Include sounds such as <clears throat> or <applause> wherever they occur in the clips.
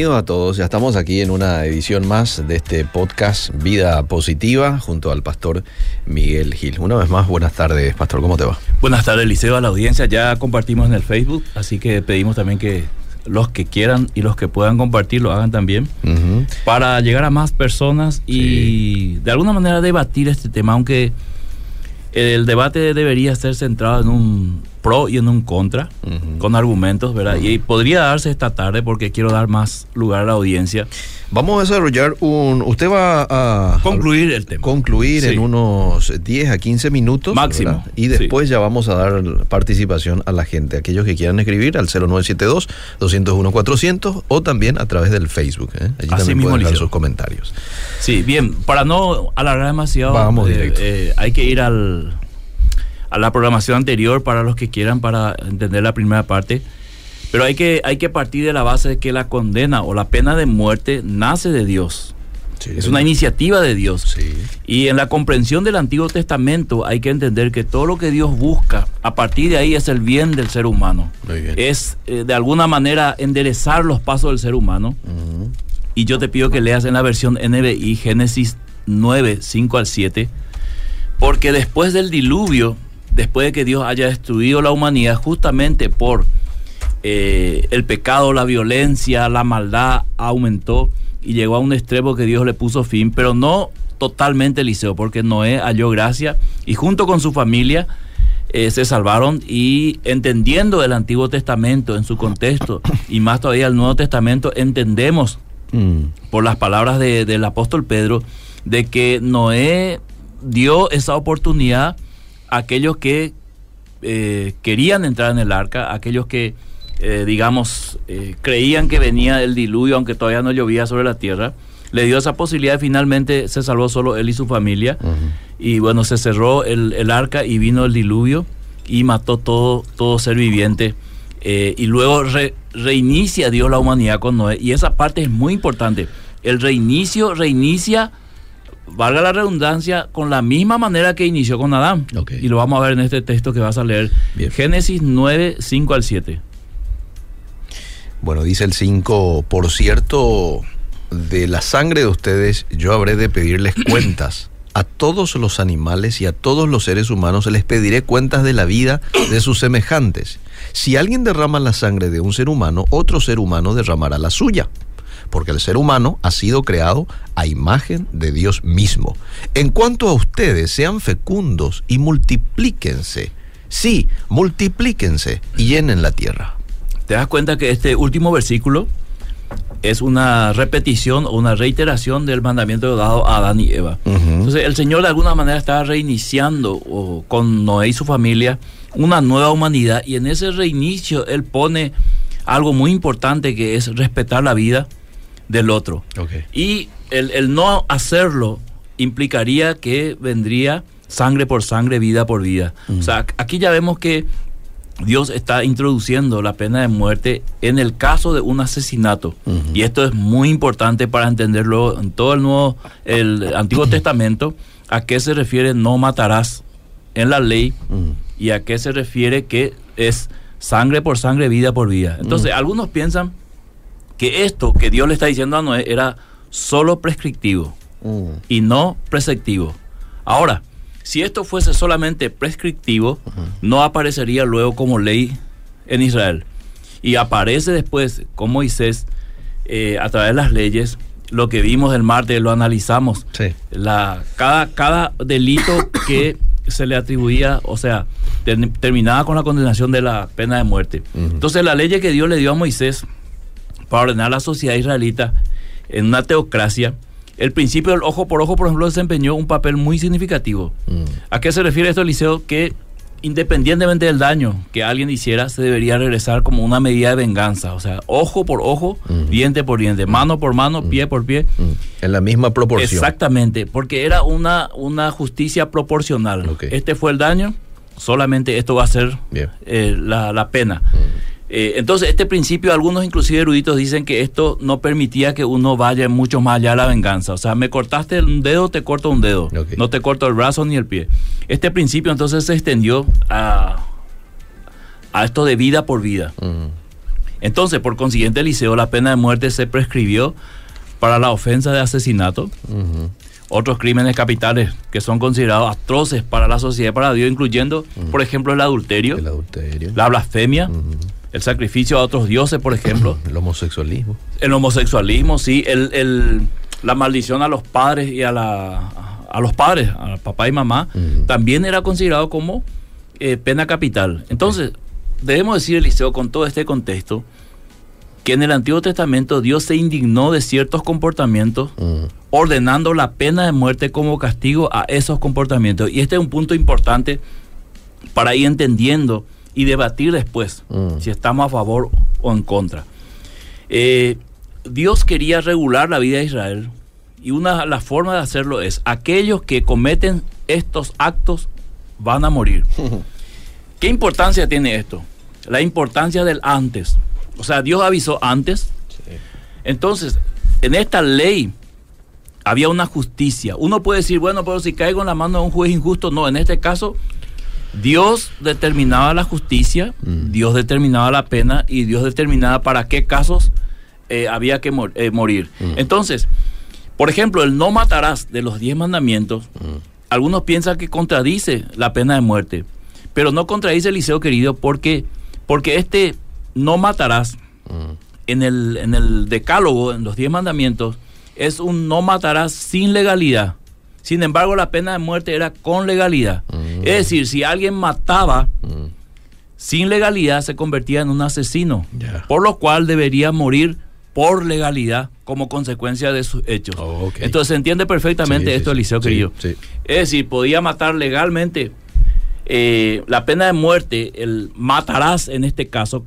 Bienvenidos a todos, ya estamos aquí en una edición más de este podcast Vida Positiva junto al pastor Miguel Gil. Una vez más, buenas tardes, pastor, ¿cómo te va? Buenas tardes, Liceo, a la audiencia. Ya compartimos en el Facebook, así que pedimos también que los que quieran y los que puedan compartir lo hagan también para llegar a más personas y de alguna manera debatir este tema, aunque el debate debería ser centrado en un pro y en un contra, con argumentos, ¿verdad? Y podría darse esta tarde porque quiero dar más lugar a la audiencia. Vamos a desarrollar un... Usted va a... Concluir el tema. Concluir Sí. en unos 10 a 15 minutos. Máximo, ¿verdad? Y después ya vamos a dar participación a la gente, aquellos que quieran escribir al 0972-201-400 o también a través del Facebook. ¿eh? Allí Así también mismo, pueden dejar sus comentarios. Sí, bien, para no alargar demasiado, Vamos eh, directo. eh, hay que ir al, a la programación anterior para los que quieran para entender la primera parte. Pero hay que, hay que partir de la base de que la condena o la pena de muerte nace de Dios. Es una iniciativa de Dios. Sí. Y en la comprensión del Antiguo Testamento hay que entender que todo lo que Dios busca a partir de ahí es el bien del ser humano. Es eh, de alguna manera enderezar los pasos del ser humano. Ujú. Y yo te pido que leas en la versión NBI Génesis 9, 5 al 7, porque después del diluvio, después de que Dios haya destruido la humanidad justamente por eh, el pecado, la violencia, la maldad aumentó y llegó a un extremo que Dios le puso fin, pero no totalmente Eliseo, porque Noé halló gracia y junto con su familia eh, se salvaron y entendiendo el Antiguo Testamento en su contexto y más todavía el Nuevo Testamento, entendemos Mm. por las palabras de- del apóstol Pedro, de que Noé dio esa oportunidad aquellos que eh, querían entrar en el arca, aquellos que, eh, digamos, eh, creían que venía el diluvio, aunque todavía no llovía sobre la tierra. Le dio esa posibilidad y finalmente se salvó solo él y su familia. Y bueno, se cerró el, el arca y vino el diluvio y mató todo, todo ser viviente. Y luego re- reinicia Dios la humanidad con Noé. Y esa parte es muy importante. El reinicio reinicia, valga la redundancia, con la misma manera que inició con Adán. Y lo vamos a ver en este texto que vas a leer. Bien. Génesis 9, 5 al 7. Bueno, dice el 5, por cierto, de la sangre de ustedes yo habré de pedirles <clears throat> cuentas. A todos los animales y a todos los seres humanos les pediré cuentas de la vida de sus semejantes. Si alguien derrama la sangre de un ser humano, otro ser humano derramará la suya. Porque el ser humano ha sido creado a imagen de Dios mismo. En cuanto a ustedes, sean fecundos y multiplíquense. Sí, multiplíquense y llenen la tierra. ¿Te das cuenta que este último versículo es una repetición o una reiteración del mandamiento dado a Adán y Eva? Entonces el Señor de alguna manera estaba reiniciando o, con Noé y su familia una nueva humanidad y en ese reinicio Él pone algo muy importante que es respetar la vida del otro. Ok. Y el, el no hacerlo implicaría que vendría sangre por sangre, vida por vida. O sea, aquí ya vemos que Dios está introduciendo la pena de muerte en el caso de un asesinato. Y esto es muy importante para entenderlo en todo el Nuevo, el Antiguo <laughs> Testamento, a qué se refiere no matarás. en la ley Mm. y a qué se refiere que es sangre por sangre, vida por vida. Entonces, algunos piensan que esto que Dios le está diciendo a Noé era solo prescriptivo Mm. y no preceptivo. Ahora, si esto fuese solamente prescriptivo, no aparecería luego como ley en Israel. Y aparece después con Moisés eh, a través de las leyes, lo que vimos el martes, lo analizamos. Sí. La, cada, cada delito <coughs> que se le atribuía, o sea, ter- terminaba con la condenación de la pena de muerte. Entonces la ley que Dios le dio a Moisés para ordenar la sociedad israelita en una teocracia, el principio del ojo por ojo, por ejemplo, desempeñó un papel muy significativo. Mm. ¿A qué se refiere esto, Eliseo? Que independientemente del daño que alguien hiciera, se debería regresar como una medida de venganza. O sea, ojo por ojo, Ujú. diente por diente, mano por mano, pie por pie. Mm. En la misma proporción. Exactamente, porque era una, una justicia proporcional. Este fue el daño, solamente esto va a ser eh, la, la pena. Eh, entonces, este principio, algunos inclusive eruditos dicen que esto no permitía que uno vaya mucho más allá de la venganza. O sea, me cortaste un dedo, te corto un dedo. No te corto el brazo ni el pie. Este principio entonces se extendió a, a esto de vida por vida. Entonces, por consiguiente, Eliseo, la pena de muerte se prescribió para la ofensa de asesinato, otros crímenes capitales que son considerados atroces para la sociedad, para Dios, incluyendo, por ejemplo, el adulterio, El adulterio. la blasfemia. El sacrificio a otros dioses, por ejemplo, <clears throat> El homosexualismo. el homosexualismo, sí, el, el- la maldición a los padres y a, la, a los padres, a papá y mamá, también era considerado como eh, pena capital. Entonces, debemos decir, Eliseo, con todo este contexto, que en el Antiguo Testamento Dios se indignó de ciertos comportamientos, Mm. ordenando la pena de muerte como castigo a esos comportamientos. Y este es un punto importante para ir entendiendo y debatir después Mm. si estamos a favor o en contra. Eh, Dios quería regular la vida de Israel y una la forma de hacerlo es aquellos que cometen estos actos van a morir. <laughs> ¿Qué importancia tiene esto? La importancia del antes. O sea, Dios avisó antes. Entonces, en esta ley había una justicia. Uno puede decir, bueno, pero si caigo en la mano de un juez injusto, no, en este caso Dios determinaba la justicia, Mm. Dios determinaba la pena y Dios determinaba para qué casos eh, había que mor- eh, morir. Mm. Entonces, por ejemplo, el no matarás de los diez mandamientos, Mm. algunos piensan que contradice la pena de muerte, pero no contradice Eliseo querido porque, porque este no matarás en el, en el decálogo, en los diez mandamientos, es un no matarás sin legalidad. Sin embargo, la pena de muerte era con legalidad. Mm. Es decir, si alguien mataba Mm. sin legalidad, se convertía en un asesino, por lo cual debería morir por legalidad como consecuencia de sus hechos. Oh. Entonces se entiende perfectamente Sí, esto, sí. Eliseo Sí, querido. Es decir, podía matar legalmente. eh, la pena de muerte, el matarás en este caso,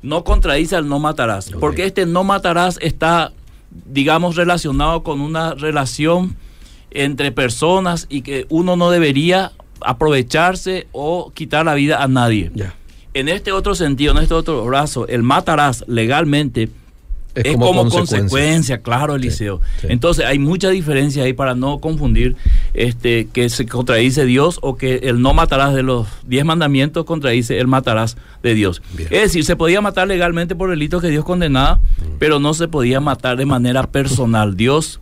no contradice al no matarás. Porque este no matarás está, digamos, relacionado con una relación entre personas y que uno no debería aprovecharse o quitar la vida a nadie. En este otro sentido, en este otro brazo, el matarás legalmente Es, es, como, consecuencia. claro, Eliseo. sí. Entonces hay mucha diferencia ahí para no confundir este que se contradice Dios o que el no matarás de los diez mandamientos contradice el matarás de Dios. Bien. Es decir, se podía matar legalmente por delitos que Dios condenaba, Mm. pero no se podía matar de manera personal. Dios,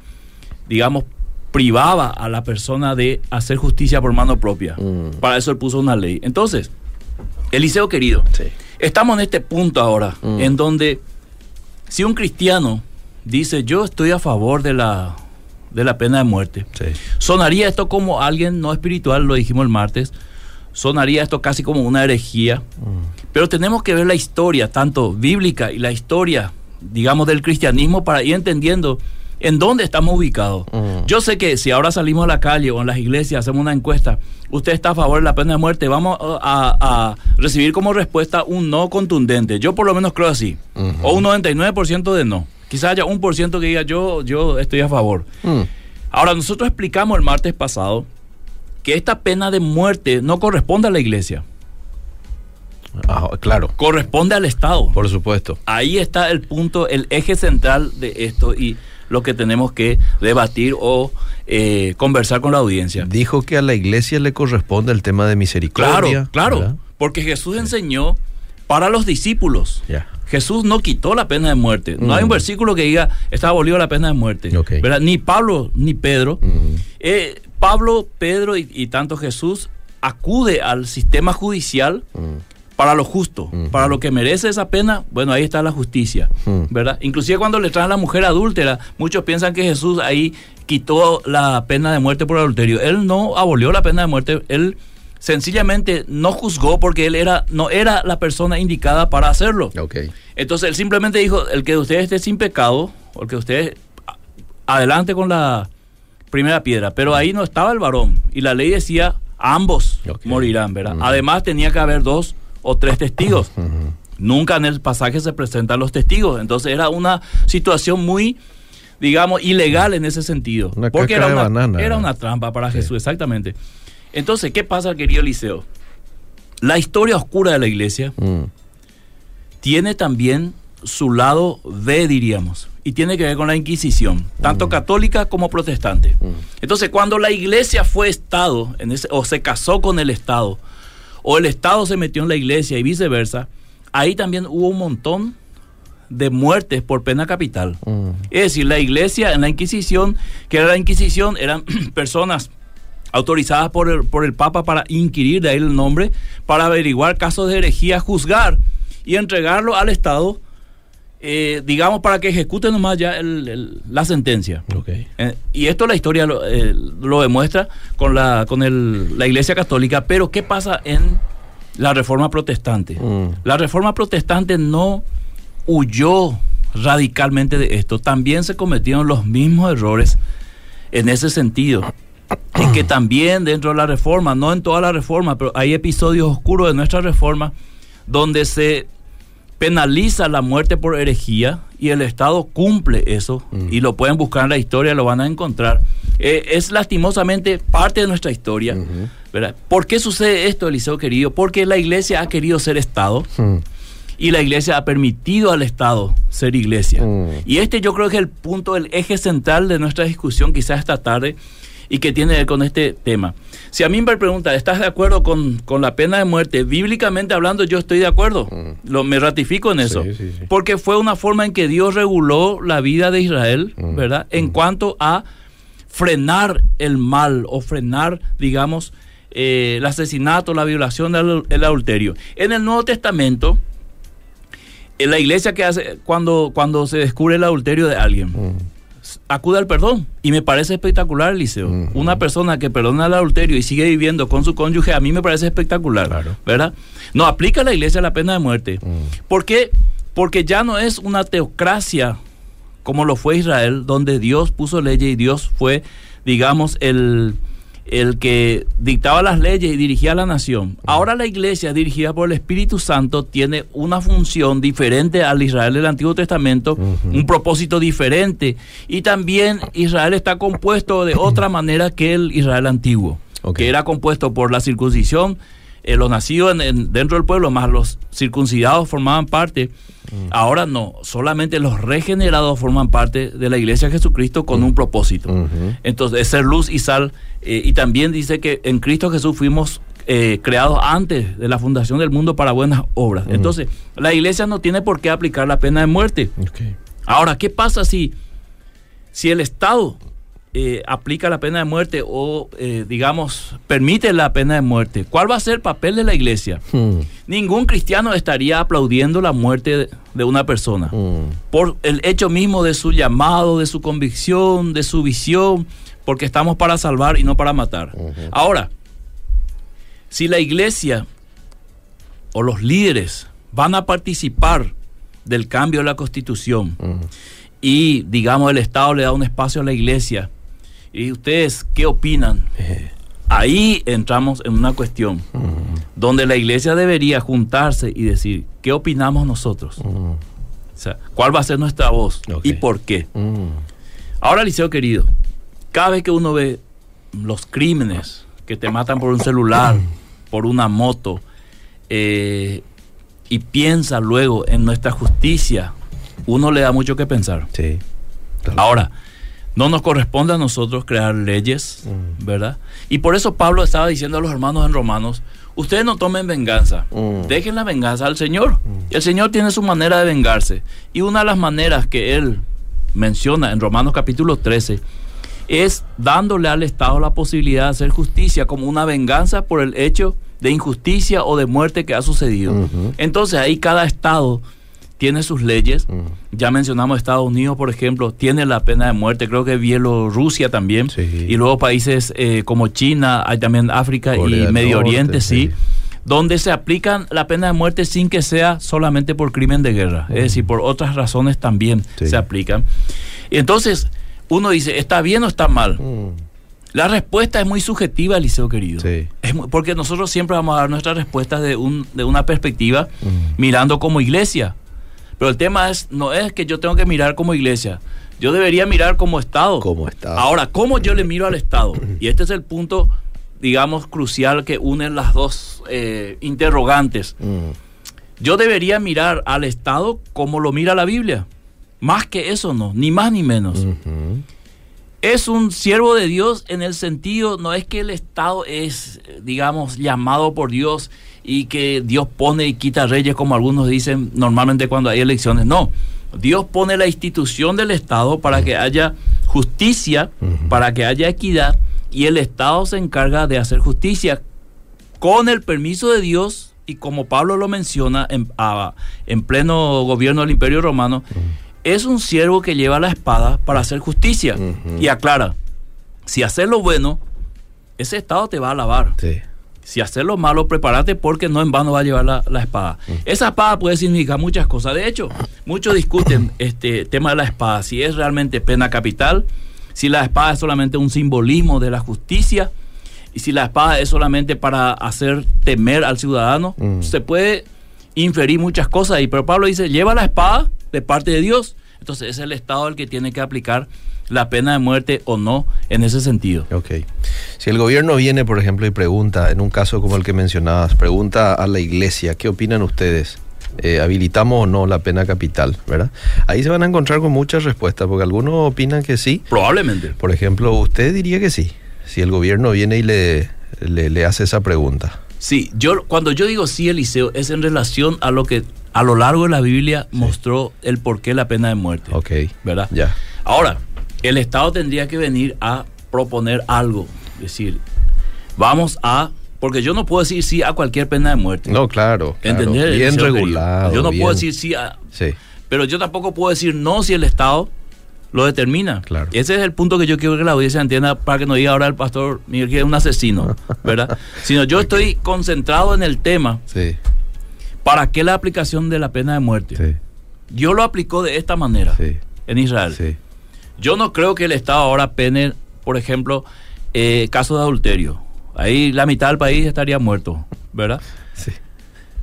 digamos, privaba a la persona de hacer justicia por mano propia. Mm. Para eso él puso una ley. Entonces, Eliseo querido, Sí. Estamos en este punto ahora, Mm. en donde si un cristiano dice yo estoy a favor de la, de la pena de muerte, Sí. sonaría esto como alguien no espiritual, lo dijimos el martes, sonaría esto casi como una herejía, Mm. pero tenemos que ver la historia, tanto bíblica y la historia, digamos, del cristianismo para ir entendiendo en dónde estamos ubicados. Mm. Yo sé que si ahora salimos a la calle o en las iglesias, hacemos una encuesta, usted está a favor de la pena de muerte, vamos a, a recibir como respuesta un no contundente. Yo por lo menos creo así. O un 99% de no. Quizás haya un por ciento que diga yo, yo estoy a favor. Mm. Ahora, nosotros explicamos el martes pasado que esta pena de muerte no corresponde a la iglesia, Ah, claro, corresponde al Estado. por supuesto. Ahí está el punto, el eje central de esto. Y lo que tenemos que debatir o eh, conversar con la audiencia. Dijo que a la iglesia le corresponde el tema de misericordia. Claro, claro, ¿verdad? porque Jesús enseñó para los discípulos. Jesús no quitó la pena de muerte. No hay un Mm. versículo que diga está abolido la pena de muerte. Ni Pablo ni Pedro. Mm. Eh, Pablo, Pedro y, y tanto Jesús acude al sistema judicial Mm. Para lo justo, para lo que merece esa pena, bueno, ahí está la justicia. ¿verdad? Inclusive cuando le traen a la mujer adúltera, muchos piensan que Jesús ahí quitó la pena de muerte por adulterio. Él no abolió la pena de muerte, él sencillamente no juzgó porque él era no era la persona indicada para hacerlo. Ok. Entonces él simplemente dijo, el que usted esté sin pecado, o el que usted a- adelante con la primera piedra, pero ahí no estaba el varón y la ley decía ambos morirán, ¿verdad? Además tenía que haber dos o tres testigos. <laughs> Nunca en el pasaje se presentan los testigos, entonces era una situación muy digamos ilegal en ese sentido, Una porque era una, banana. era una trampa para Jesús, exactamente. Entonces, ¿qué pasa, querido Eliseo? La historia oscura de la iglesia Mm. tiene también su lado B, diríamos, y tiene que ver con la Inquisición, tanto católica como protestante. Entonces, cuando la iglesia fue Estado, en ese, o se casó con el Estado, o el Estado se metió en la iglesia y viceversa, ahí también hubo un montón de muertes por pena capital. Mm. Es decir, la iglesia en la Inquisición, que era la Inquisición, eran <clears throat> personas autorizadas por el, por el Papa para inquirir, de ahí el nombre, para averiguar casos de herejía, juzgar y entregarlo al Estado, eh, digamos, para que ejecute nomás ya el- el- la sentencia. Eh, y esto la historia lo, eh, lo demuestra con, la, con el- la Iglesia Católica, pero ¿qué pasa en la Reforma Protestante? Mm. La Reforma Protestante no huyó radicalmente de esto, también se cometieron los mismos errores en ese sentido. Y que también dentro de la reforma, no en toda la reforma, pero hay episodios oscuros de nuestra reforma donde se penaliza la muerte por herejía y el Estado cumple eso y lo pueden buscar en la historia, lo van a encontrar. Eh, es lastimosamente parte de nuestra historia. ¿verdad? ¿Por qué sucede esto, Eliseo querido? Porque la iglesia ha querido ser Estado Mm. y la iglesia ha permitido al Estado ser iglesia. Mm. Y este yo creo que es el punto, el eje central de nuestra discusión quizás esta tarde y que tiene que ver con este tema. Si a mí me pregunta, ¿estás de acuerdo con, con la pena de muerte? Bíblicamente hablando, yo estoy de acuerdo. Lo, me ratifico en eso. Mm. Sí, sí, sí. Porque fue una forma en que Dios reguló la vida de Israel, Mm. ¿verdad? En cuanto a frenar el mal o frenar, digamos, eh, el asesinato, la violación, el, el adulterio. En el Nuevo Testamento, en la iglesia que hace cuando, cuando se descubre el adulterio de alguien, Mm. Acude al perdón. Y me parece espectacular, Eliseo. Ujú. Una persona que perdona el adulterio y sigue viviendo con su cónyuge, a mí me parece espectacular. Claro. ¿Verdad? No aplica a la iglesia la pena de muerte. Mm. ¿Por qué? Porque ya no es una teocracia como lo fue Israel, donde Dios puso leyes y Dios fue, digamos, el, el que dictaba las leyes y dirigía a la nación. Ahora la iglesia, dirigida por el Espíritu Santo, tiene una función diferente al Israel del Antiguo Testamento, un propósito diferente. Y también Israel está compuesto de otra manera que el Israel antiguo, que era compuesto por la circuncisión, eh, los nacidos en- en- dentro del pueblo, más los circuncidados formaban parte. Ahora no, solamente los regenerados forman parte de la iglesia de Jesucristo con un propósito. Entonces, es ser luz y sal. eh, y también dice que en Cristo Jesús fuimos eh, creados antes de la fundación del mundo para buenas obras. Entonces, la iglesia no tiene por qué aplicar la pena de muerte. Ahora, ¿qué pasa si, si el Estado eh, aplica la pena de muerte o, eh, digamos, permite la pena de muerte? ¿Cuál va a ser el papel de la iglesia? Mm. Ningún cristiano estaría aplaudiendo la muerte de, una persona Mm. por el hecho mismo de su llamado, de su convicción, de su visión, porque estamos para salvar y no para matar. Ahora, si la iglesia o los líderes van a participar del cambio de la constitución y, digamos, el Estado le da un espacio a la iglesia, ¿y ustedes qué opinan? Ahí entramos en una cuestión donde la iglesia debería juntarse y decir, ¿qué opinamos nosotros? Mm. O sea, ¿cuál va a ser nuestra voz y por qué? Mm. Ahora, Liceo querido, cada vez que uno ve los crímenes que te matan por un celular, por una moto, eh, y piensa luego en nuestra justicia, uno le da mucho que pensar. Sí. Claro. Ahora, no nos corresponde a nosotros crear leyes, Mm. ¿verdad? Y por eso Pablo estaba diciendo a los hermanos en Romanos, ustedes no tomen venganza, Mm. dejen la venganza al Señor. El Señor tiene su manera de vengarse. Y una de las maneras que él menciona en Romanos capítulo 13 es dándole al Estado la posibilidad de hacer justicia como una venganza por el hecho de injusticia o de muerte que ha sucedido. Entonces ahí cada Estado tiene sus leyes. Ya mencionamos Estados Unidos, por ejemplo, tiene la pena de muerte. Creo que Bielorrusia también. Sí. Y luego países eh, como China, hay también África Corea y Medio Norte, Oriente, sí. sí. Donde se aplican la pena de muerte sin que sea solamente por crimen de guerra. Es decir, por otras razones también Sí. se aplican. Y entonces, uno dice, ¿está bien o está mal? La respuesta es muy subjetiva, Eliseo querido. Sí. Es muy- porque nosotros siempre vamos a dar nuestras respuestas de, un, de una perspectiva mirando como iglesia. Pero el tema es, no es que yo tengo que mirar como iglesia. Yo debería mirar como Estado. Como Estado. Ahora, ¿cómo yo le miro al Estado? Y este es el punto, digamos, crucial que unen las dos eh, interrogantes. Mm. Yo debería mirar al Estado como lo mira la Biblia. Más que eso no, ni más ni menos es un siervo de Dios en el sentido, no es que el Estado es, digamos, llamado por Dios y que Dios pone y quita reyes, como algunos dicen normalmente cuando hay elecciones. No, Dios pone la institución del Estado para que haya justicia, para que haya equidad, y el Estado se encarga de hacer justicia con el permiso de Dios y como Pablo lo menciona en, a- en pleno gobierno del Imperio Romano, es un siervo que lleva la espada para hacer justicia. Y aclara, si haces lo bueno, ese Estado te va a alabar. Sí. Si haces lo malo, prepárate porque no en vano va a llevar la, la espada. Esa espada puede significar muchas cosas. De hecho, muchos discuten este tema de la espada, si es realmente pena capital, si la espada es solamente un simbolismo de la justicia y si la espada es solamente para hacer temer al ciudadano. Mm. Se puede inferir muchas cosas ahí, pero Pablo dice, lleva la espada de parte de Dios. Entonces es el Estado el que tiene que aplicar la pena de muerte o no en ese sentido. Ok. Si el gobierno viene, por ejemplo, y pregunta, en un caso como el que mencionabas, pregunta a la iglesia, ¿qué opinan ustedes? Eh, ¿Habilitamos o no la pena capital? ¿Verdad? Ahí se van a encontrar con muchas respuestas, porque algunos opinan que sí. Probablemente. Por ejemplo, usted diría que sí, si el gobierno viene y le, le, le hace esa pregunta. Sí, yo cuando yo digo sí, Eliseo, es en relación a lo que a lo largo de la Biblia mostró el porqué la pena de muerte. Ok. ¿Verdad? Ya. Ahora, el Estado tendría que venir a proponer algo. Es decir, vamos a. Porque yo no puedo decir sí a cualquier pena de muerte. No, claro. claro. ¿Entender? Bien regulado. Yo no bien- puedo decir sí a. Sí. Pero yo tampoco puedo decir no si el Estado lo determina. Claro. Ese es el punto que yo quiero que la audiencia entienda para que no diga ahora el pastor Miguel que es un asesino, <laughs> ¿verdad? Sino yo estoy concentrado en el tema. Sí. ¿Para qué la aplicación de la pena de muerte? Sí. Dios lo aplicó de esta manera Sí. en Israel. Sí. Yo no creo que el Estado ahora pene, por ejemplo, eh, casos de adulterio. Ahí la mitad del país estaría muerto, ¿verdad? Sí.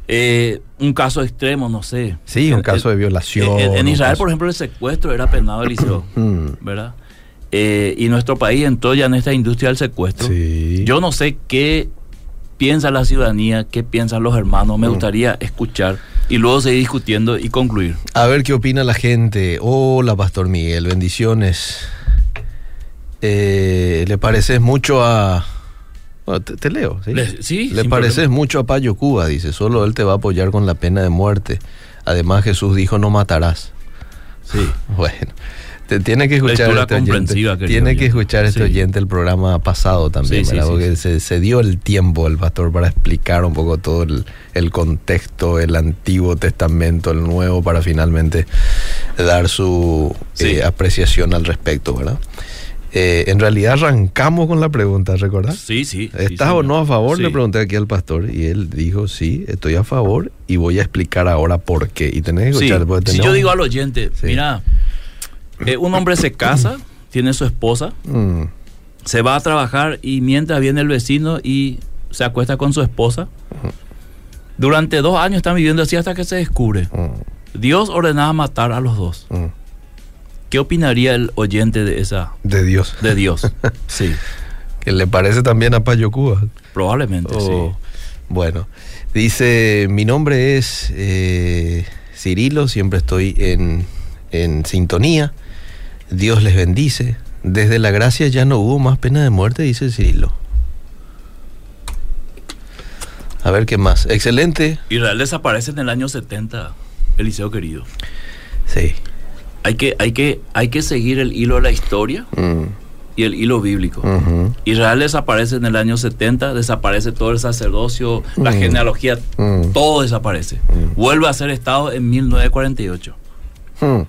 Eh, un caso extremo, no sé. Sí, un caso de violación. En, Israel, caso- por ejemplo, el secuestro era penado, Eliseo, <clears throat> Mm. ¿verdad? Eh, y nuestro país entró ya en esta industria del secuestro. Sí. Yo no sé qué piensa la ciudadanía, qué piensan los hermanos. Mm. Me gustaría escuchar y luego seguir discutiendo y concluir. A ver qué opina la gente. Hola, Pastor Miguel, bendiciones. Eh, ¿Le pareces mucho a... Bueno, te, te leo, ¿sí? Le- sí, Le pareces problema. mucho a Payo Cuba, dice. Solo él te va a apoyar con la pena de muerte. Además, Jesús dijo, no matarás. Sí. <laughs> Bueno, te tiene que escuchar este oyente. Tiene que escuchar este Sí. oyente el programa pasado también, Sí, sí, ¿verdad? sí, Porque sí. Se, se dio el tiempo el pastor para explicar un poco todo el, el contexto, el Antiguo Testamento, el Nuevo, para finalmente dar su Sí. eh, apreciación al respecto, ¿verdad? Eh, en realidad arrancamos con la pregunta, ¿recordás? Sí, sí. sí, ¿Estás o señor. no a favor? Sí. Le pregunté aquí al pastor y él dijo, sí, estoy a favor y voy a explicar ahora por qué. Y tenés que Sí, escuchar. porque si yo digo al oyente, Sí. mira, eh, un hombre se casa, tiene su esposa, Mm, se va a trabajar y mientras viene el vecino y se acuesta con su esposa, durante dos años están viviendo así hasta que se descubre. mm, Dios ordenaba matar a los dos. mm. ¿Qué opinaría el oyente de esa De Dios. de Dios? <laughs> Sí, Que le parece también a Payo Cuba. probablemente Oh, sí. Bueno, dice, mi nombre es eh, Cirilo, siempre estoy en, en sintonía. Dios les bendice. Desde la gracia ya no hubo más pena de muerte, dice Cirilo. A ver qué más. Excelente. Israel desaparece en el año 70, Eliseo querido. Sí. Hay que, hay que, hay que seguir el hilo de la historia Mm, y el hilo bíblico. Israel desaparece en el año 70, desaparece todo el sacerdocio, la Mm. genealogía, Mm. todo desaparece. Vuelve a ser Estado en 1948, mm.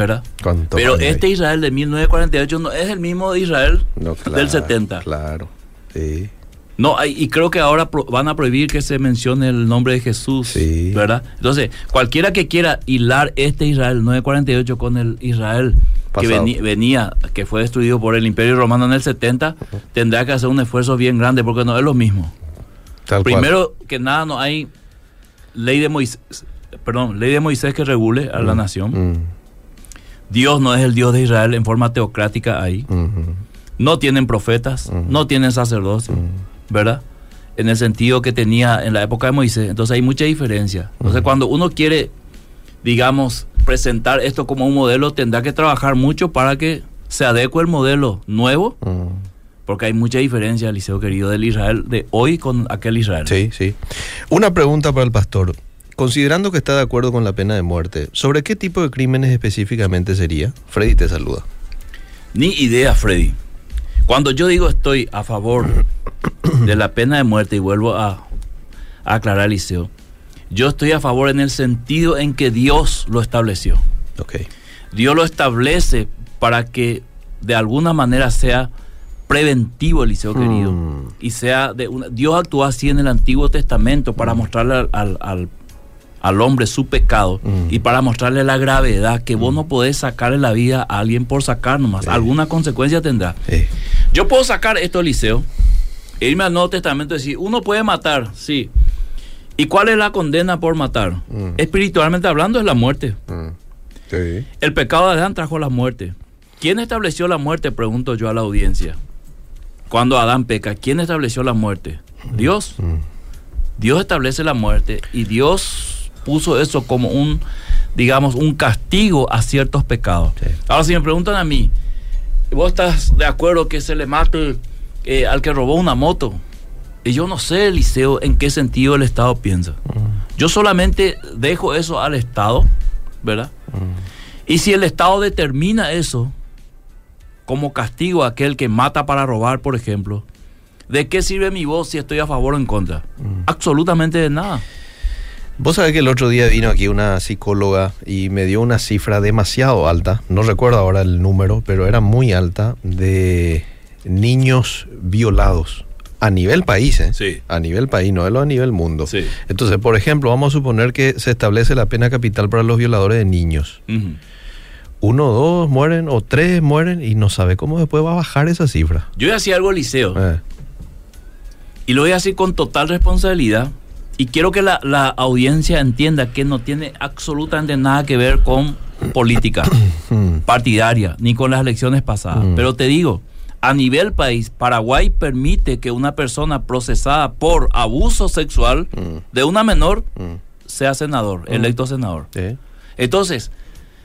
¿Verdad? ¿Cuánto Pero este Israel de 1948 no es el mismo de Israel No, claro, del 70. Claro. Sí. No, y creo que ahora van a prohibir que se mencione el nombre de Jesús, Sí. ¿verdad? Entonces, cualquiera que quiera hilar este Israel 948 con el Israel que Pasado. venía, que fue destruido por el Imperio Romano en el 70, tendrá que hacer un esfuerzo bien grande porque no es lo mismo. Tal cual. Primero que nada, no hay ley de Moisés, perdón, ley de Moisés que regule a la nación. Mm, Dios no es el Dios de Israel en forma teocrática ahí. No tienen profetas, no tienen sacerdocio. mm. ¿verdad? En el sentido que tenía en la época de Moisés. Entonces hay mucha diferencia. Entonces cuando uno quiere, digamos, presentar esto como un modelo, tendrá que trabajar mucho para que se adecue el modelo nuevo, porque hay mucha diferencia, Liceo querido, del Israel de hoy con aquel Israel. Sí, sí. Una pregunta para el pastor. Considerando que está de acuerdo con la pena de muerte, ¿sobre qué tipo de crímenes específicamente sería? Freddy te saluda. Ni idea, Freddy. Cuando yo digo estoy a favor de la pena de muerte, y vuelvo a, a aclarar, Liceo, yo estoy a favor en el sentido en que Dios lo estableció. Ok. Dios lo establece para que de alguna manera sea preventivo, Eliseo querido. Mm. Y sea de una, Dios actuó así en el Antiguo Testamento para mostrarle al, al- al- al hombre su pecado Mm. y para mostrarle la gravedad que vos no podés sacarle la vida a alguien por sacar nomás. Sí. Alguna consecuencia tendrá. Sí. Yo puedo sacar esto, Eliseo, e irme al Nuevo Testamento y decir, uno puede matar, sí. ¿Y cuál es la condena por matar? Mm. Espiritualmente hablando es la muerte. Mm. Sí. El pecado de Adán trajo la muerte. ¿Quién estableció la muerte? Pregunto yo a la audiencia. Cuando Adán peca, ¿quién estableció la muerte? Dios. Mm. Dios establece la muerte y Dios puso eso como un, digamos, un castigo a ciertos pecados. Sí. Ahora, si me preguntan a mí, ¿vos estás de acuerdo que se le mate eh, al que robó una moto? Y yo no sé, Eliseo, en qué sentido el Estado piensa. Yo solamente dejo eso al Estado, ¿verdad? Y si el Estado determina eso como castigo a aquel que mata para robar, por ejemplo, ¿de qué sirve mi voz si estoy a favor o en contra? Absolutamente de nada. Vos sabés que el otro día vino aquí una psicóloga y me dio una cifra demasiado alta, no recuerdo ahora el número, pero era muy alta, de niños violados a nivel país, ¿eh? Sí. A nivel país, no a nivel mundo. Sí. Entonces, por ejemplo, vamos a suponer que se establece la pena capital para los violadores de niños. Ujú. Uno, dos mueren o tres mueren y no sabe cómo después va a bajar esa cifra. Yo voy a decir algo, Liceo, Eh, y lo voy a decir con total responsabilidad. Y quiero que la, la audiencia entienda que no tiene absolutamente nada que ver con política <coughs> hmm, partidaria, ni con las elecciones pasadas. Mm. Pero te digo, a nivel país, Paraguay permite que una persona procesada por abuso sexual Mm. de una menor hmm, sea senador, electo senador. eh, Entonces,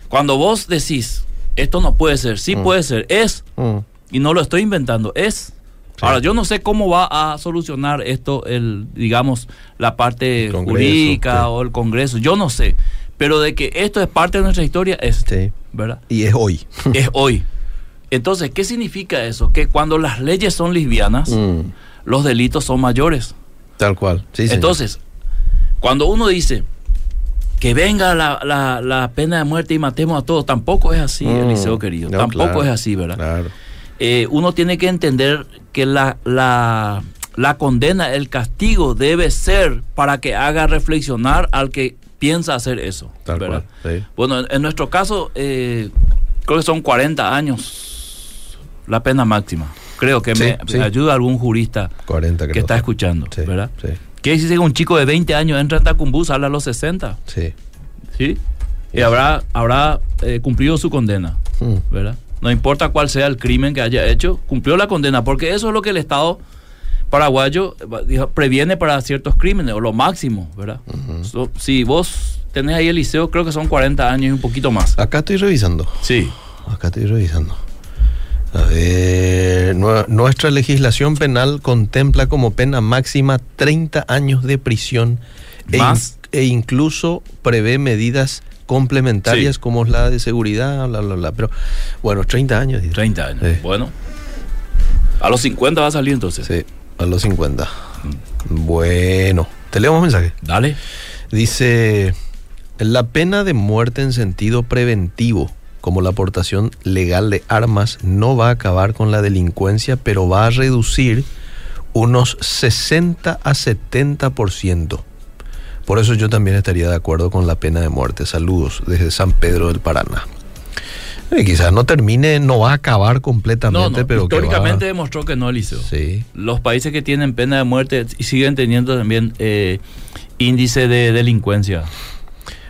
cuando vos decís, esto no puede ser, sí puede ser, es, hmm. y no lo estoy inventando, es. Ahora, yo no sé cómo va a solucionar esto, el, digamos, la parte Congreso, jurídica sí. o el Congreso, yo no sé. Pero de que esto es parte de nuestra historia, es, Sí. ¿verdad? Y es hoy. <laughs> es hoy. Entonces, ¿qué significa eso? Que cuando las leyes son lesbianas, Hmm, los delitos son mayores. Tal cual. Sí, señor. Entonces, cuando uno dice que venga la, la- la pena de muerte y matemos a todos, tampoco es así, Mm, Eliseo querido. no, tampoco claro, es así, ¿verdad? Claro. Eh, uno tiene que entender que la, la, la condena, el castigo debe ser para que haga reflexionar al que piensa hacer eso. Tal cual. Sí. Bueno, en, en nuestro caso, eh, creo que son 40 años la pena máxima. Creo que Sí, me, sí. ayuda algún jurista 40 creo. que está escuchando, ¿verdad? Sí. ¿Qué que un chico de 20 años entra en Tacumbú, sale a los 60? Sí. ¿Sí? Y habrá, habrá eh, cumplido su condena, Hmm. ¿verdad? No importa cuál sea el crimen que haya hecho, cumplió la condena, porque eso es lo que el Estado paraguayo previene para ciertos crímenes, o lo máximo, ¿verdad? So, si vos tenés ahí el liceo, creo que son 40 años y un poquito más. Acá estoy revisando. Sí. acá estoy revisando. A ver, nue- nuestra legislación penal contempla como pena máxima 30 años de prisión e, in- e incluso prevé medidas complementarias Sí. como la de seguridad, bla, bla, bla. Pero bueno, 30 años. dice. 30 años. Sí. Bueno. A los 50 va a salir entonces. Sí, a los 50. Bueno, te leo más mensajes. Dale. Dice, la pena de muerte en sentido preventivo, como la aportación legal de armas, no va a acabar con la delincuencia, pero va a reducir unos 60 a 70%. Por eso yo también estaría de acuerdo con la pena de muerte. Saludos desde San Pedro del Paraná. Eh, quizás no termine, no va a acabar No, completamente, no, pero que va- históricamente demostró que no, Eliseo. Sí. Los países que tienen pena de muerte siguen teniendo también eh, índice de delincuencia.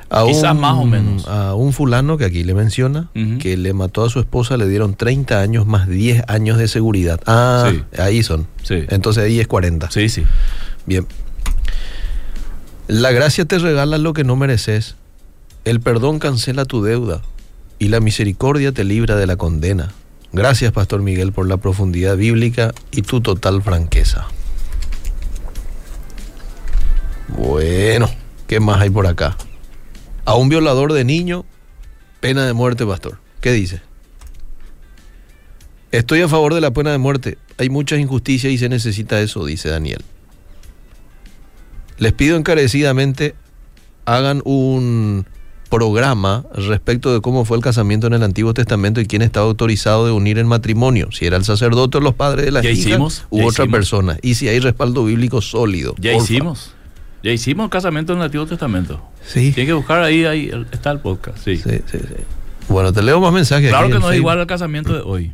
A Quizás más o menos. A un fulano que aquí le menciona, que le mató a su esposa, le dieron 30 años más 10 años de seguridad. Ah, Sí. ahí son. Sí. Entonces ahí es 40. Sí, sí. Bien. La gracia te regala lo que no mereces. El perdón cancela tu deuda. Y la misericordia te libra de la condena. Gracias, Pastor Miguel, por la profundidad bíblica y tu total franqueza. Bueno, ¿qué más hay por acá? A un violador de niño, pena de muerte, Pastor. ¿Qué dice? Estoy a favor de la pena de muerte. Hay muchas injusticias y se necesita eso, dice Daniel. Les pido encarecidamente hagan un programa respecto de cómo fue el casamiento en el Antiguo Testamento y quién estaba autorizado de unir en matrimonio, si era el sacerdote o los padres de la hija u otra hicimos. persona, y si hay respaldo bíblico sólido. Ya hicimos. Ya hicimos el casamiento en el Antiguo Testamento. Sí. Tienes que buscar ahí, ahí el- está el podcast. Sí. Sí, sí, sí. Bueno, te leo más mensajes. Claro que no es igual al casamiento de hoy.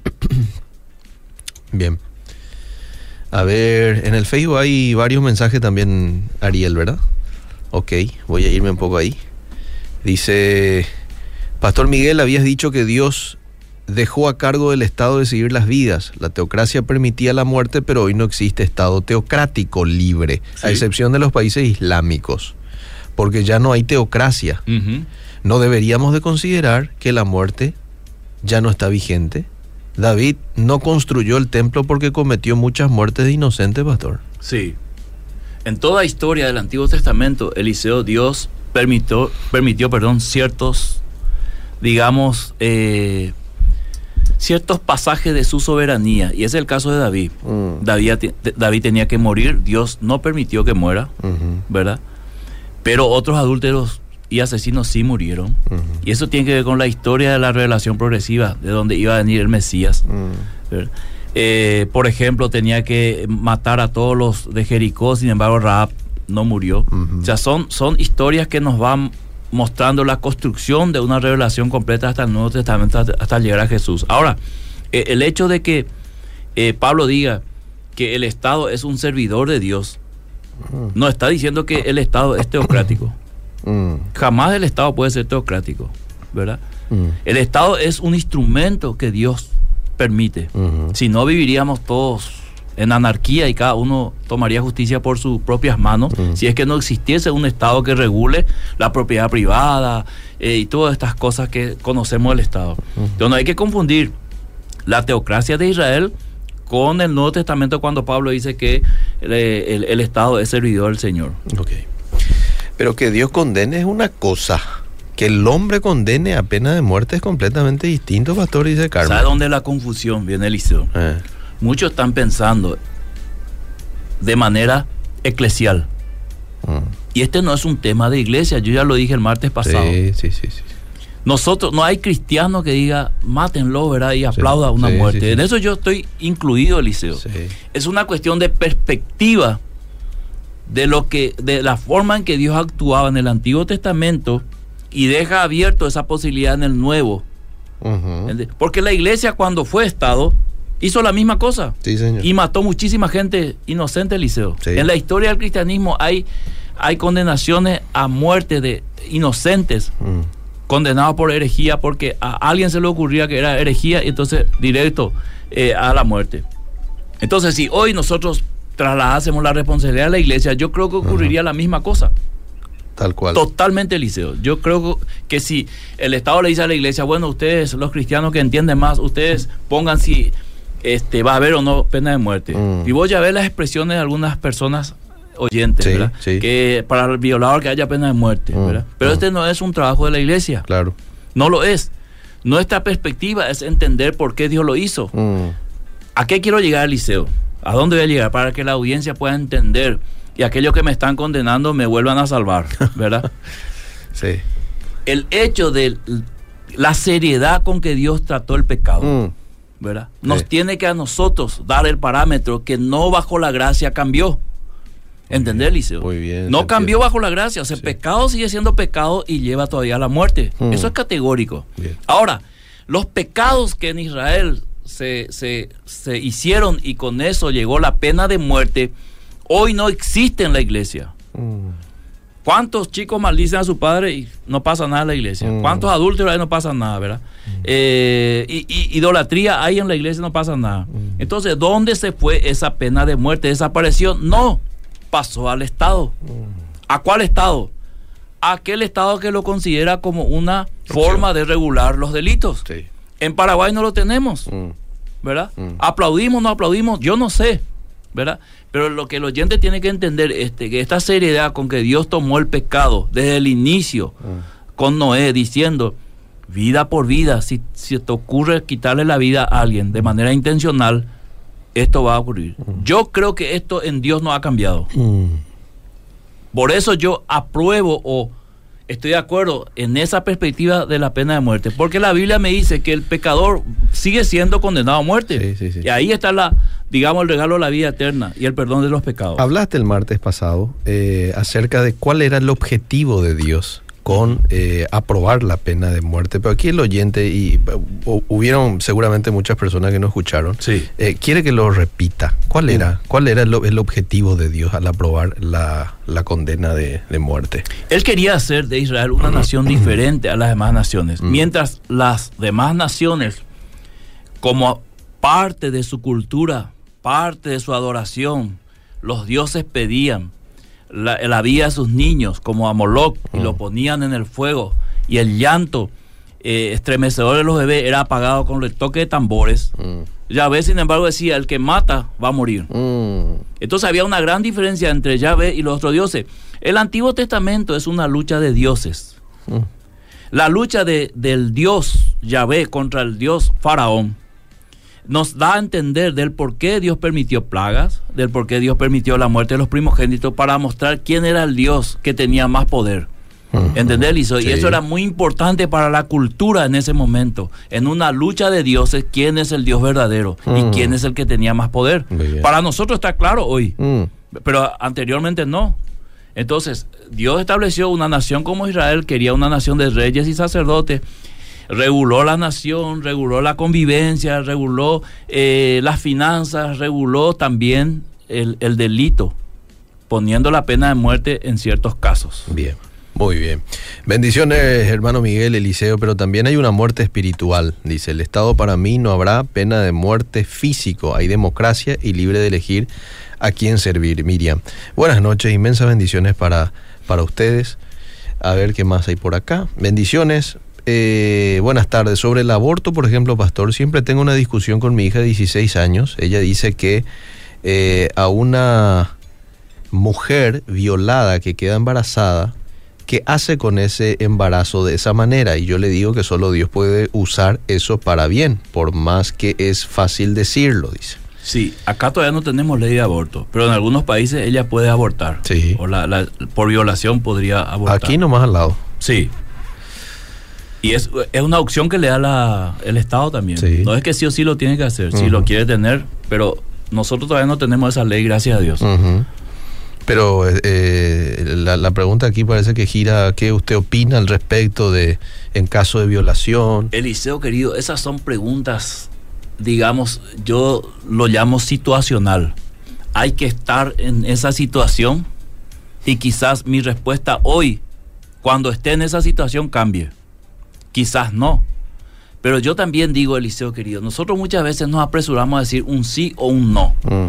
Bien. A ver, en el Facebook hay varios mensajes también, Ariel, ¿verdad? Ok, voy a irme un poco ahí. Dice, Pastor Miguel, habías dicho que Dios dejó a cargo del Estado decidir las vidas. La teocracia permitía la muerte, pero hoy no existe Estado teocrático libre, a excepción de los países islámicos, porque ya no hay teocracia. ¿No deberíamos de considerar que la muerte ya no está vigente? David no construyó el templo porque cometió muchas muertes de inocentes, pastor. Sí. En toda historia del Antiguo Testamento, Eliseo, Dios permitió, permitió perdón, ciertos, digamos, eh, ciertos pasajes de su soberanía. Y ese es el caso de David. Mm. David, David tenía que morir, Dios no permitió que muera, ¿verdad? Pero otros adúlteros y asesinos sí murieron. Y eso tiene que ver con la historia de la revelación progresiva, de donde iba a venir el Mesías. Eh, por ejemplo, tenía que matar a todos los de Jericó, sin embargo, Raab no murió. O sea, son, son historias que nos van mostrando la construcción de una revelación completa hasta el Nuevo Testamento, hasta, hasta llegar a Jesús. Ahora, eh, el hecho de que eh, Pablo diga que el Estado es un servidor de Dios, no está diciendo que el Estado es teocrático. Mm, Jamás el Estado puede ser teocrático, ¿verdad? mm, El Estado es un instrumento que Dios permite. Si no, viviríamos todos en anarquía y cada uno tomaría justicia por sus propias manos. Si es que no existiese un Estado que regule la propiedad privada eh, y todas estas cosas que conocemos del Estado. Entonces no hay que confundir la teocracia de Israel con el Nuevo Testamento cuando Pablo dice que el, el- el Estado es servidor del Señor. Ok. Pero que Dios condene es una cosa. Que el hombre condene a pena de muerte es completamente distinto, pastor, dice Carmen. ¿Sabe dónde la confusión viene, Eliseo? Eh, Muchos están pensando de manera eclesial. mm. Y este no es un tema de iglesia, yo ya lo dije el martes pasado. Sí, sí, sí, sí. Nosotros, no hay cristiano que diga, mátenlo, ¿verdad? Y aplauda una sí, muerte. En eso yo estoy incluido, Eliseo. Es una cuestión de perspectiva de lo que, de la forma en que Dios actuaba en el Antiguo Testamento y deja abierto esa posibilidad en el Nuevo. Porque la iglesia cuando fue Estado hizo la misma cosa. Sí, señor. Y mató muchísima gente inocente, Eliseo. Sí. En la historia del cristianismo hay, hay condenaciones a muerte de inocentes Mm. condenados por herejía porque a alguien se le ocurría que era herejía y entonces directo eh, a la muerte. Entonces, si hoy nosotros trasladásemos la responsabilidad a la iglesia, yo creo que ocurriría la misma cosa. Tal cual. Totalmente Eliseo. Yo creo que si el Estado le dice a la iglesia, bueno, ustedes, los cristianos que entienden más, ustedes pongan si este, va a haber o no pena de muerte. Mm. Y vos ya ves las expresiones de algunas personas oyentes, Sí, ¿verdad? sí. Que para el violador que haya pena de muerte, Mm, ¿verdad? Pero mm. este no es un trabajo de la iglesia. Claro. No lo es. Nuestra perspectiva es entender por qué Dios lo hizo. ¿A qué quiero llegar, Liceo? ¿A dónde voy a llegar? Para que la audiencia pueda entender y aquellos que me están condenando me vuelvan a salvar, <laughs> ¿verdad? sí. El hecho de la seriedad con que Dios trató el pecado, Mm, ¿verdad? Nos Sí. tiene que a nosotros dar el parámetro que no bajo la gracia cambió. ¿Entendés, Liceo? Muy bien, No cambió bajo la gracia. O sea, Sí. pecado sigue siendo pecado y lleva todavía a la muerte. Mm. Eso es categórico. Bien. Ahora, los pecados que en Israel se, se- se hicieron y con eso llegó la pena de muerte, hoy no existe en la iglesia. mm, ¿Cuántos chicos maldicen a su padre y no pasa nada en la iglesia? Mm. ¿Cuántos adultos ahí no pasa nada, verdad? Eh, y, y idolatría hay en la iglesia no pasa nada. Mm. Entonces, ¿dónde se fue esa pena de muerte? ¿Desapareció? No, pasó al Estado. Mm. ¿A cuál Estado? Aquel Estado que lo considera como una forma de regular los delitos. sí. En Paraguay no lo tenemos. Mm, ¿verdad? Mm. Aplaudimos, no aplaudimos, yo no sé, ¿verdad? Pero lo que el oyente tiene que entender este, que esta seriedad con que Dios tomó el pecado desde el inicio mm, con Noé diciendo, vida por vida, si, si te ocurre quitarle la vida a alguien de manera intencional, esto va a ocurrir. Yo creo que esto en Dios no ha cambiado. Por eso yo apruebo o estoy de acuerdo en esa perspectiva de la pena de muerte. Porque la Biblia me dice que el pecador sigue siendo condenado a muerte. Sí, sí, sí. Y ahí está la, digamos, el regalo de la vida eterna y el perdón de los pecados. Hablaste el martes pasado eh, acerca de cuál era el objetivo de Dios con eh, aprobar la pena de muerte, pero aquí el oyente, y hu- hubieron seguramente muchas personas que no escucharon, Sí. eh, quiere que lo repita. ¿Cuál era? ¿Cuál era el, el objetivo de Dios al aprobar la, la condena de, de muerte? Él quería hacer de Israel una nación diferente a las demás naciones. Mm. Mientras las demás naciones, como parte de su cultura, parte de su adoración, los dioses pedían la, la vida de sus niños como a Moloch y Mm. lo ponían en el fuego. Y el llanto eh, estremecedor de los bebés era apagado con el toque de tambores. Mm, Yahvé, sin embargo, decía, el que mata va a morir. mm, Entonces había una gran diferencia entre Yahvé y los otros dioses. El Antiguo Testamento es una lucha de dioses. mm. La lucha de, del dios Yahvé contra el dios Faraón nos da a entender del por qué Dios permitió plagas, del por qué Dios permitió la muerte de los primogénitos para mostrar quién era el Dios que tenía más poder. ¿Entendés, Lizo? Sí. Y eso era muy importante para la cultura en ese momento. En una lucha de dioses, quién es el Dios verdadero y quién es el que tenía más poder. Para nosotros está claro hoy, Mm, pero anteriormente no. Entonces, Dios estableció una nación como Israel, quería una nación de reyes y sacerdotes, reguló la nación, reguló la convivencia, reguló eh, las finanzas, reguló también el, el delito, poniendo la pena de muerte en ciertos casos. Bien, muy bien. Bendiciones, hermano Miguel Eliseo, pero también hay una muerte espiritual. Dice, el Estado para mí no habrá pena de muerte físico, hay democracia y libre de elegir a quién servir. Miriam, buenas noches, inmensas bendiciones para, para ustedes. A ver qué más hay por acá. Bendiciones. Eh, buenas tardes. Sobre el aborto, por ejemplo, pastor, siempre tengo una discusión con mi hija de 16 años. Ella dice que eh, a una mujer violada que queda embarazada, ¿qué hace con ese embarazo de esa manera? Y yo le digo que solo Dios puede usar eso para bien, por más que es fácil decirlo, dice. Sí, acá todavía no tenemos ley de aborto, pero en algunos países ella puede abortar. Sí. O la- la- por violación podría abortar. Aquí nomás al lado. Sí. Y es, es una opción que le da la, el Estado también. Sí. No es que sí o sí lo tiene que hacer, si lo quiere tener, pero nosotros todavía no tenemos esa ley, gracias a Dios. Pero eh, la, la pregunta aquí parece que gira, ¿qué usted opina al respecto de en caso de violación? Eliseo querido, esas son preguntas, digamos, yo lo llamo situacional. Hay que estar en esa situación y quizás mi respuesta hoy, cuando esté en esa situación, cambie. Quizás no. Pero yo también digo, Eliseo querido, nosotros muchas veces nos apresuramos a decir un sí o un no. Mm,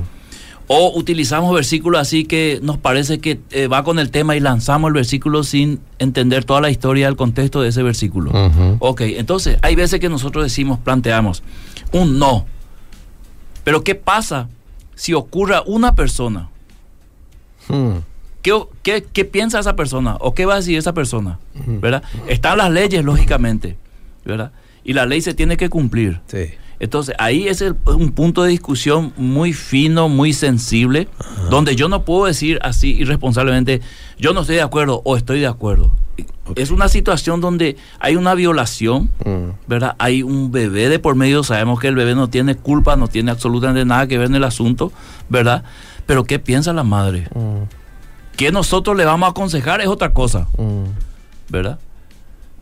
O utilizamos versículos así que nos parece que eh, va con el tema y lanzamos el versículo sin entender toda la historia, el contexto de ese versículo. Ok, entonces hay veces que nosotros decimos, planteamos un no. Pero ¿qué pasa si ocurra una persona? Hmm. ¿Qué, qué, qué piensa esa persona? ¿O qué va a decir esa persona? ¿Verdad? Están las leyes, lógicamente. ¿Verdad? Y la ley se tiene que cumplir. Sí. Entonces, ahí es el- un punto de discusión muy fino, muy sensible, donde yo no puedo decir así irresponsablemente, yo no estoy de acuerdo o estoy de acuerdo. Es una situación donde hay una violación, Mm. ¿verdad? Hay un bebé de por medio, sabemos que el bebé no tiene culpa, no tiene absolutamente nada que ver en el asunto, ¿verdad? Pero ¿qué piensa la madre? Mm. ¿Qué nosotros le vamos a aconsejar? Es otra cosa. Mm. ¿verdad?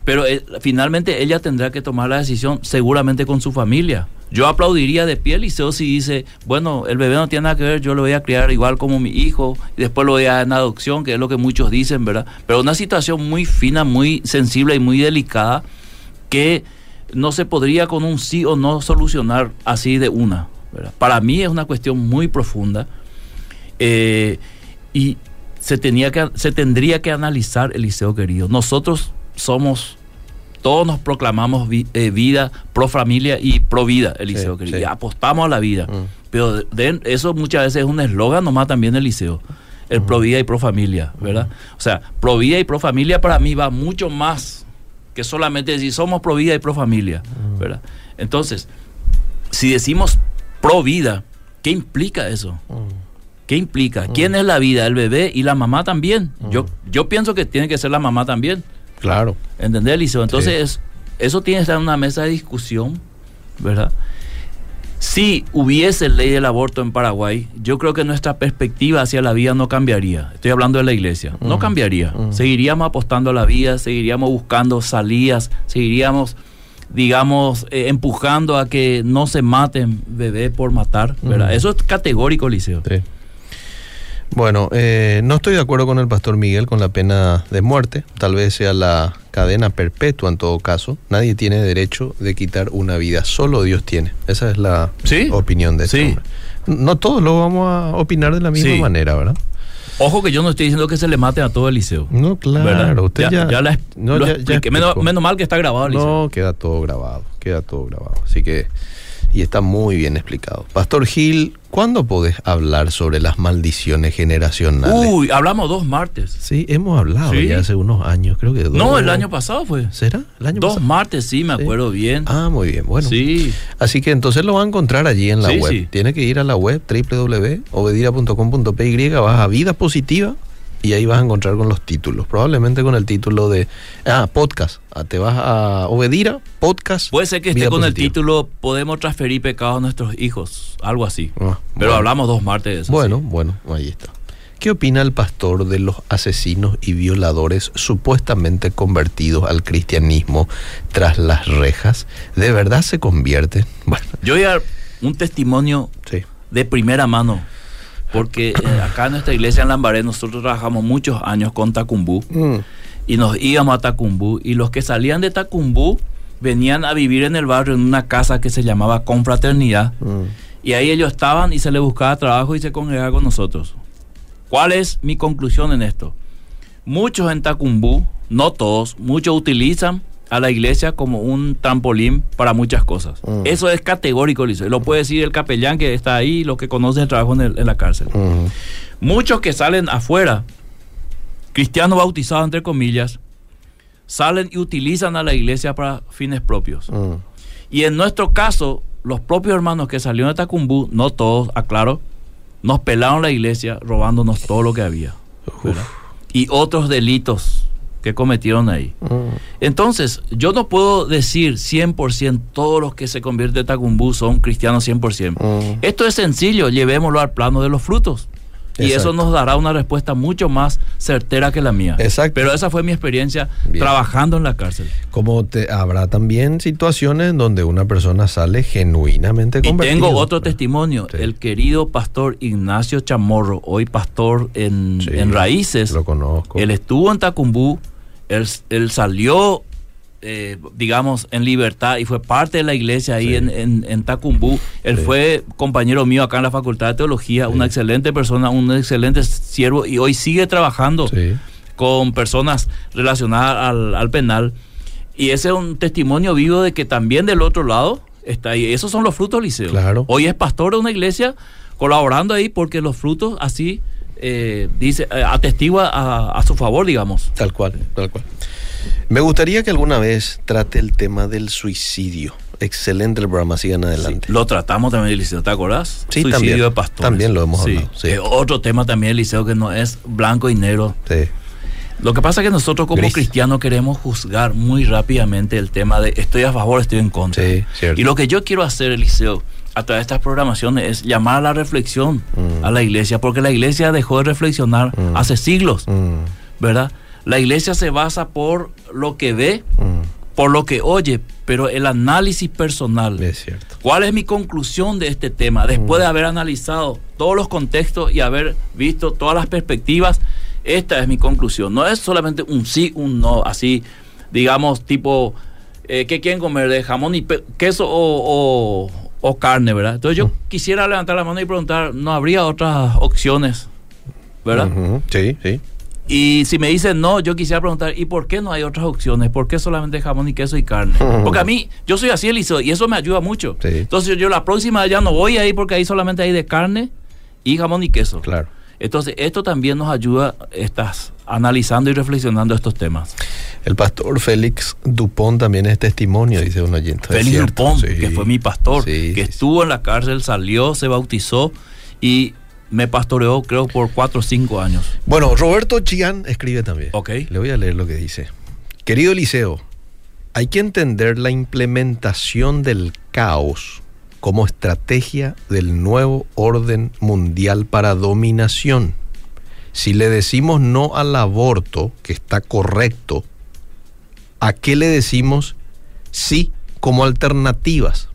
Pero eh, finalmente ella tendrá que tomar la decisión seguramente con su familia. Yo aplaudiría de pie Liceo si dice, bueno, el bebé no tiene nada que ver, yo lo voy a criar igual como mi hijo y después lo voy a dar en adopción, que es lo que muchos dicen, ¿verdad? Pero una situación muy fina, muy sensible y muy delicada que no se podría con un sí o no solucionar así de una. ¿verdad? Para mí es una cuestión muy profunda eh, y se, tenía que, se tendría que analizar, Eliseo querido. Nosotros somos, todos nos proclamamos vi- eh, vida, pro familia y pro vida, Eliseo Sí, querido. sí. Apostamos a la vida. Mm. Pero de- de- eso muchas veces es un eslogan nomás también, Eliseo. El pro vida y pro familia, ¿verdad? O sea, pro vida y pro familia para mí va mucho más que solamente decir somos pro vida y pro familia, ¿verdad? Entonces, si decimos pro vida, ¿qué implica eso? ¿Qué implica? ¿Quién es la vida? El bebé y la mamá también. Yo, yo pienso que tiene que ser la mamá también. Claro. ¿Entendés, Liceo? Entonces, es- eso tiene que estar en una mesa de discusión, ¿verdad? Si hubiese ley del aborto en Paraguay, yo creo que nuestra perspectiva hacia la vida no cambiaría. Estoy hablando de la iglesia. No cambiaría. Seguiríamos apostando a la vida, seguiríamos buscando salidas, seguiríamos, digamos, eh, empujando a que no se maten bebés por matar, ¿verdad? Eso es categórico, Liceo. Sí. Bueno, eh, no estoy de acuerdo con el pastor Miguel con la pena de muerte. Tal vez sea la cadena perpetua en todo caso. Nadie tiene derecho de quitar una vida. Solo Dios tiene. Esa es la Sí. opinión de este Sí. hombre. No todos lo vamos a opinar de la misma Sí. manera, ¿verdad? Ojo que yo no estoy diciendo que se le mate a todo el liceo. No, claro. ¿verdad? Usted ya, la- no, ya- menos, menos mal que está grabado, Liceo. No, queda todo grabado, queda todo grabado. Así que, y está muy bien explicado. Pastor Gil, ¿cuándo podés hablar sobre las maldiciones generacionales? Uy, hablamos dos martes. Sí, hemos hablado Sí. ya hace unos años, creo que dos. No, el año pasado fue. ¿Será? ¿El año Dos pasado? martes, sí, me Sí. acuerdo bien. Ah, muy bien, bueno. Sí. Así que entonces lo va a encontrar allí en la Sí, web. sí. Tiene que ir a la web www.obedira.com.py, vas a Vida Positiva y ahí vas a encontrar con los títulos. Probablemente con el título de. Ah, podcast. Ah, te vas a Obedira, podcast. Puede ser que esté con el título Podemos transferir pecados a nuestros hijos. Algo así. Ah, Pero bueno. hablamos dos martes de eso. Bueno, sí. bueno, ahí está. ¿Qué opina el pastor de los asesinos y violadores supuestamente convertidos al cristianismo tras las rejas? ¿De verdad se convierten? <laughs> Bueno, Yo voy a dar un testimonio sí. de primera mano. Porque eh, acá en nuestra iglesia en Lambaré nosotros trabajamos muchos años con Tacumbú. Mm, y nos íbamos a Tacumbú y los que salían de Tacumbú venían a vivir en el barrio en una casa que se llamaba Confraternidad mm, y ahí ellos estaban y se les buscaba trabajo y se congregaban con nosotros. ¿Cuál es mi conclusión en esto? Muchos en Tacumbú, no todos, muchos utilizan a la iglesia como un trampolín para muchas cosas. Mm. Eso es categórico, Liceo. Lo puede decir el capellán que está ahí, los que conocen el trabajo en, el- en la cárcel. mm. Muchos que salen afuera, cristianos bautizados entre comillas, salen y utilizan a la iglesia para fines propios. Mm, Y en nuestro caso, los propios hermanos que salieron de Tacumbú, no todos, aclaro, nos pelaron la iglesia robándonos todo lo que había. Y otros delitos que cometieron ahí. mm. Entonces, yo no puedo decir 100% todos los que se convierten de Tacumbú son cristianos 100%. Mm. Esto es sencillo, llevémoslo al plano de los frutos. Y Exacto. eso nos dará una respuesta mucho más certera que la mía. Exacto. Pero esa fue mi experiencia Bien. trabajando en la cárcel. Como te, habrá también situaciones en donde una persona sale genuinamente Y convertida. tengo otro testimonio, Sí. el querido pastor Ignacio Chamorro, hoy pastor en, Sí, en Raíces. Lo conozco. Él estuvo en Tacumbú, él, él salió eh, digamos, en libertad y fue parte de la iglesia ahí en, en, en, Tacumbú. Él fue compañero mío acá en la Facultad de Teología, una excelente persona, un excelente siervo y hoy sigue trabajando con personas relacionadas al, al penal. Y ese es un testimonio vivo de que también del otro lado está ahí. Esos son los frutos, Liceo. Claro. Hoy es pastor de una iglesia colaborando ahí porque los frutos así eh, dice eh, atestigua a, a, su favor, digamos. Tal cual, tal cual. Me gustaría que alguna vez trate el tema del suicidio. Excelente el programa, sigan adelante. Sí, lo tratamos también, Eliseo, ¿te acordás? Sí, suicidio también, de pastores. También lo hemos Sí. hablado. Sí. Eh, otro tema también, Eliseo, que no es blanco y negro. Sí. Lo que pasa es que nosotros como Gris. cristianos queremos juzgar muy rápidamente el tema de estoy a favor, estoy en contra. Sí. Y lo que yo quiero hacer, Eliseo, a través de estas programaciones es llamar a la reflexión Mm. a la iglesia, porque la iglesia dejó de reflexionar Mm. hace siglos, Mm, ¿verdad? La iglesia se basa por lo que ve, por lo que oye, pero el análisis personal. es cierto. ¿Cuál es mi conclusión de este tema? Después de haber analizado todos los contextos y haber visto todas las perspectivas, esta es mi conclusión. No es solamente un sí, un no, así, digamos, tipo, eh, ¿qué quieren comer? ¿De jamón y queso o, o- o carne, verdad? Entonces yo quisiera levantar la mano y preguntar, ¿no habría otras opciones? ¿Verdad? Sí, sí. Y si me dicen no, yo quisiera preguntar, ¿y por qué no hay otras opciones? ¿Por qué solamente jamón y queso y carne? Porque a mí, yo soy así, Eliseo, y eso me ayuda mucho. Sí. Entonces yo la próxima ya no voy ahí porque ahí solamente hay de carne y jamón y queso. Claro. Entonces esto también nos ayuda, estás analizando y reflexionando estos temas. El pastor Félix Dupont también es testimonio, dice un oyente. Félix Dupont, sí. que fue mi pastor, Sí, que sí, estuvo en la cárcel, salió, se bautizó y me pastoreó creo por cuatro o cinco años. Bueno, Roberto Chian escribe también. Ok. Le voy a leer lo que dice. Querido Eliseo, hay que entender la implementación del caos como estrategia del nuevo orden mundial para dominación. Si le decimos no al aborto, que está correcto, ¿a qué le decimos sí como alternativas?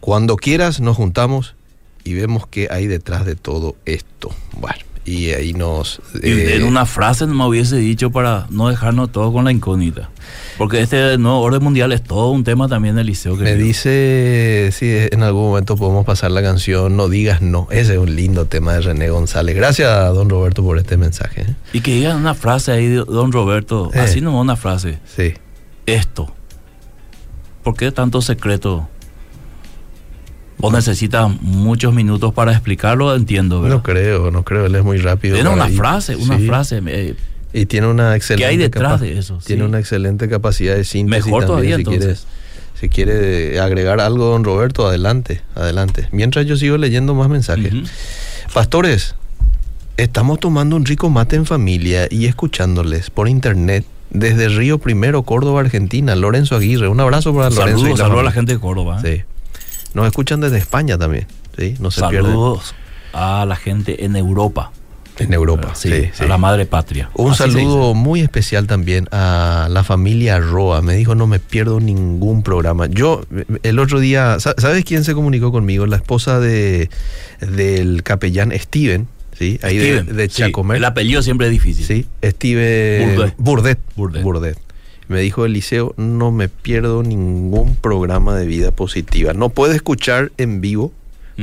Cuando quieras nos juntamos y vemos qué hay detrás de todo esto. Bueno, y ahí nos... Y eh, en una frase no me hubiese dicho para no dejarnos todo con la incógnita. Porque este nuevo orden mundial es todo un tema también del liceo. Me querido. dice si en algún momento podemos pasar la canción No digas no. Ese es un lindo tema de René González. Gracias don Roberto por este mensaje. ¿eh? Y que digan una frase ahí, don Roberto, Eh. así no una frase. Sí. Esto. ¿Por qué tanto secreto? ¿O necesita muchos minutos para explicarlo? Entiendo, ¿verdad? No creo, no creo. Él es muy rápido. Para una ir. frase, una Sí. frase. eh, Y tiene una excelente hay detrás de eso? Tiene Sí. una excelente capacidad de síntesis. Mejor también, todavía, si quiere, entonces. si quiere agregar algo, don Roberto, adelante, adelante. Mientras yo sigo leyendo más mensajes. Pastores, estamos tomando un rico mate en familia y escuchándoles por internet desde Río Primero, Córdoba, Argentina. Lorenzo Aguirre, un abrazo para Lorenzo. Saludos, saludos a la gente de Córdoba. ¿eh? Sí. Nos escuchan desde España también. Sí, no se pierden. Saludos a la gente en Europa. En Europa. Sí, Sí, sí. a la madre patria. Un Así saludo muy especial también a la familia Roa. Me dijo, no me pierdo ningún programa. Yo, el otro día, sa- ¿sabes quién se comunicó conmigo? La esposa de, del capellán Steven, ¿sí? Ahí de- Steven, de, sí, Chacomer. el apellido siempre es difícil. Sí, Steven Burdet. Burdet. Burdet. Burdet. Me dijo Eliseo, no me pierdo ningún programa de vida positiva. No puedo escuchar en vivo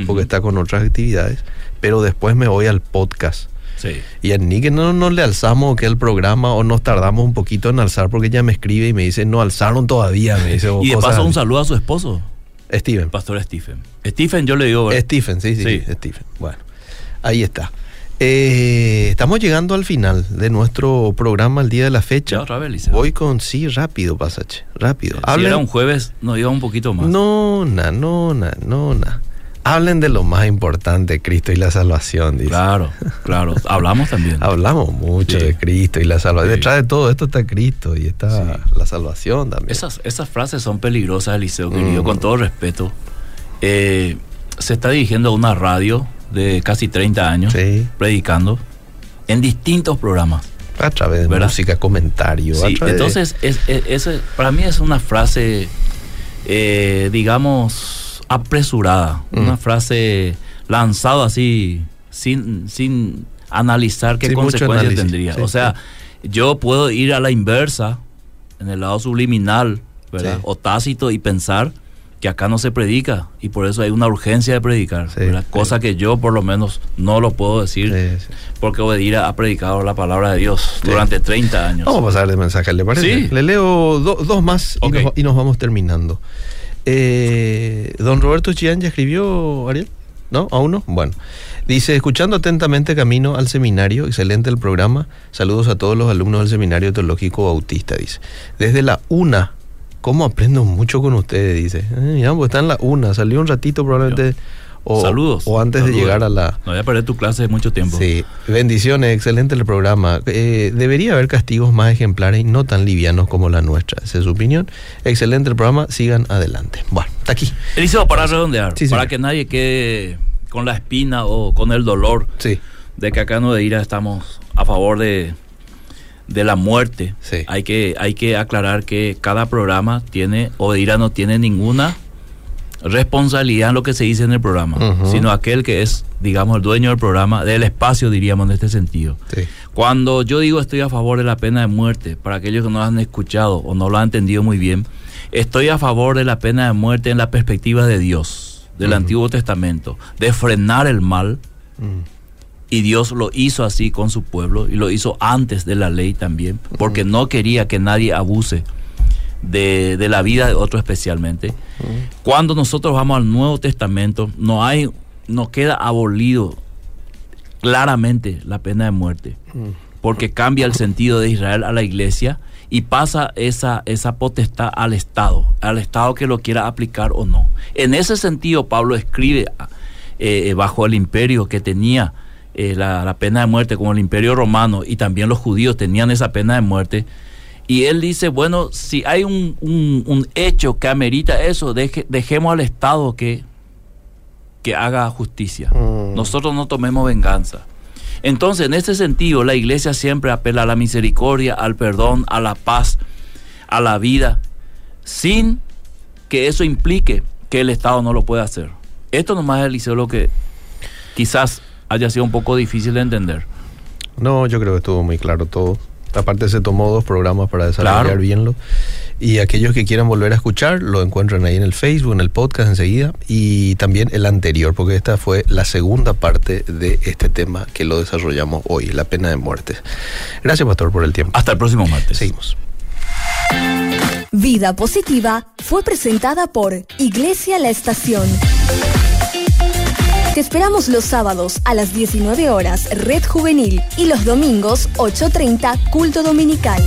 porque está con otras actividades, pero después me voy al podcast. Sí. Y a Nick no, no le alzamos que el programa o nos tardamos un poquito en alzar porque ella me escribe y me dice, no alzaron todavía. Me dice, <laughs> Y de paso un saludo a su esposo, Steven. pastor Stephen. Stephen yo le digo, ¿verdad? Stephen, sí, Sí. sí, Stephen. Bueno, ahí está. Eh, estamos llegando al final de nuestro programa el día de la fecha. Otra vez. Voy con sí, rápido, Pasache, rápido. si Hablen- era un jueves, nos iba un poquito más. No, na, no, na, no, na. Hablen de lo más importante, Cristo y la salvación, dice. Claro, claro. <laughs> Hablamos también. Hablamos mucho Sí. de Cristo y la salvación. Sí. Detrás de todo esto está Cristo y está Sí. la salvación también. Esas, esas frases son peligrosas, Eliseo, querido, Mm. con todo respeto. Eh, se está dirigiendo a una radio de casi 30 años, Sí. predicando en distintos programas. A través de ¿Verdad? música, comentario. a Sí, de- entonces, es, para mí es una frase, eh, digamos, apresurada. Mm. Una frase lanzada así, sin, sin analizar qué consecuencias tendría. sí, o sea, yo puedo ir a la inversa en el lado subliminal. O tácito y pensar que acá no se predica y por eso hay una urgencia de predicar, Sí, cosa que yo por lo menos no lo puedo decir Sí, porque Obedira ha predicado la palabra de Dios durante 30 años. Vamos a pasar de mensaje, ¿le parece? Sí. Le leo do- dos más y, nos, y nos vamos terminando. Eh, don Roberto Chián ya escribió, Ariel. ¿No? ¿Aún no? Bueno. Dice, escuchando atentamente camino al seminario, excelente el programa. Saludos a todos los alumnos del Seminario Teológico Bautista, dice. Desde la una, ¿cómo aprendo mucho con ustedes? Dice. Eh, ya, pues está en la una, salió un ratito probablemente. O, Saludos. O antes de llegar a la, No voy a perder tu clase de mucho tiempo. Sí, bendiciones, excelente el programa. Eh, debería haber castigos más ejemplares y no tan livianos como la nuestra. Esa es su opinión. Excelente el programa, sigan adelante. Bueno, está aquí. Eliseo, para redondear, Sí, para que nadie quede con la espina o con el dolor Sí, de que acá en Odeira estamos a favor de, de la muerte. Sí. Hay, que, hay que aclarar que cada programa tiene, Odeira no tiene ninguna responsabilidad en lo que se dice en el programa, sino aquel que es, digamos, el dueño del programa, del espacio, diríamos, en este sentido. sí. Cuando yo digo estoy a favor de la pena de muerte, para aquellos que no lo han escuchado o no lo han entendido muy bien, estoy a favor de la pena de muerte en la perspectiva de Dios, del. Antiguo Testamento, de frenar el mal, y Dios lo hizo así con su pueblo y lo hizo antes de la ley también, porque no quería que nadie abuse de, de la vida de otro especialmente. Cuando nosotros vamos al Nuevo Testamento, no hay, no queda abolido claramente la pena de muerte, porque cambia el sentido de Israel a la iglesia y pasa esa, esa potestad al Estado, al Estado que lo quiera aplicar o no. En ese sentido, Pablo escribe eh, bajo el imperio que tenía eh, la, la pena de muerte, como el imperio romano y también los judíos tenían esa pena de muerte. Y él dice, bueno, si hay un, un- un hecho que amerita eso, deje- dejemos al Estado que, que haga justicia. Mm. Nosotros no tomemos venganza. Entonces, en ese sentido, la iglesia siempre apela a la misericordia, al perdón, a la paz, a la vida, sin que eso implique que el Estado no lo pueda hacer. Esto nomás, Eliseo, lo que quizás haya sido un poco difícil de entender. No, yo creo que estuvo muy claro todo. Aparte se tomó dos programas para desarrollar Claro. bienlo. Y aquellos que quieran volver a escuchar, lo encuentran ahí en el Facebook, en el podcast enseguida. Y también el anterior, porque esta fue la segunda parte de este tema que lo desarrollamos hoy, la pena de muerte. Gracias, Pastor, por el tiempo. Hasta el próximo martes. Seguimos. Vida Positiva fue presentada por Iglesia La Estación. Te esperamos los sábados a las 19 horas Red Juvenil y los domingos 8.30 Culto Dominical.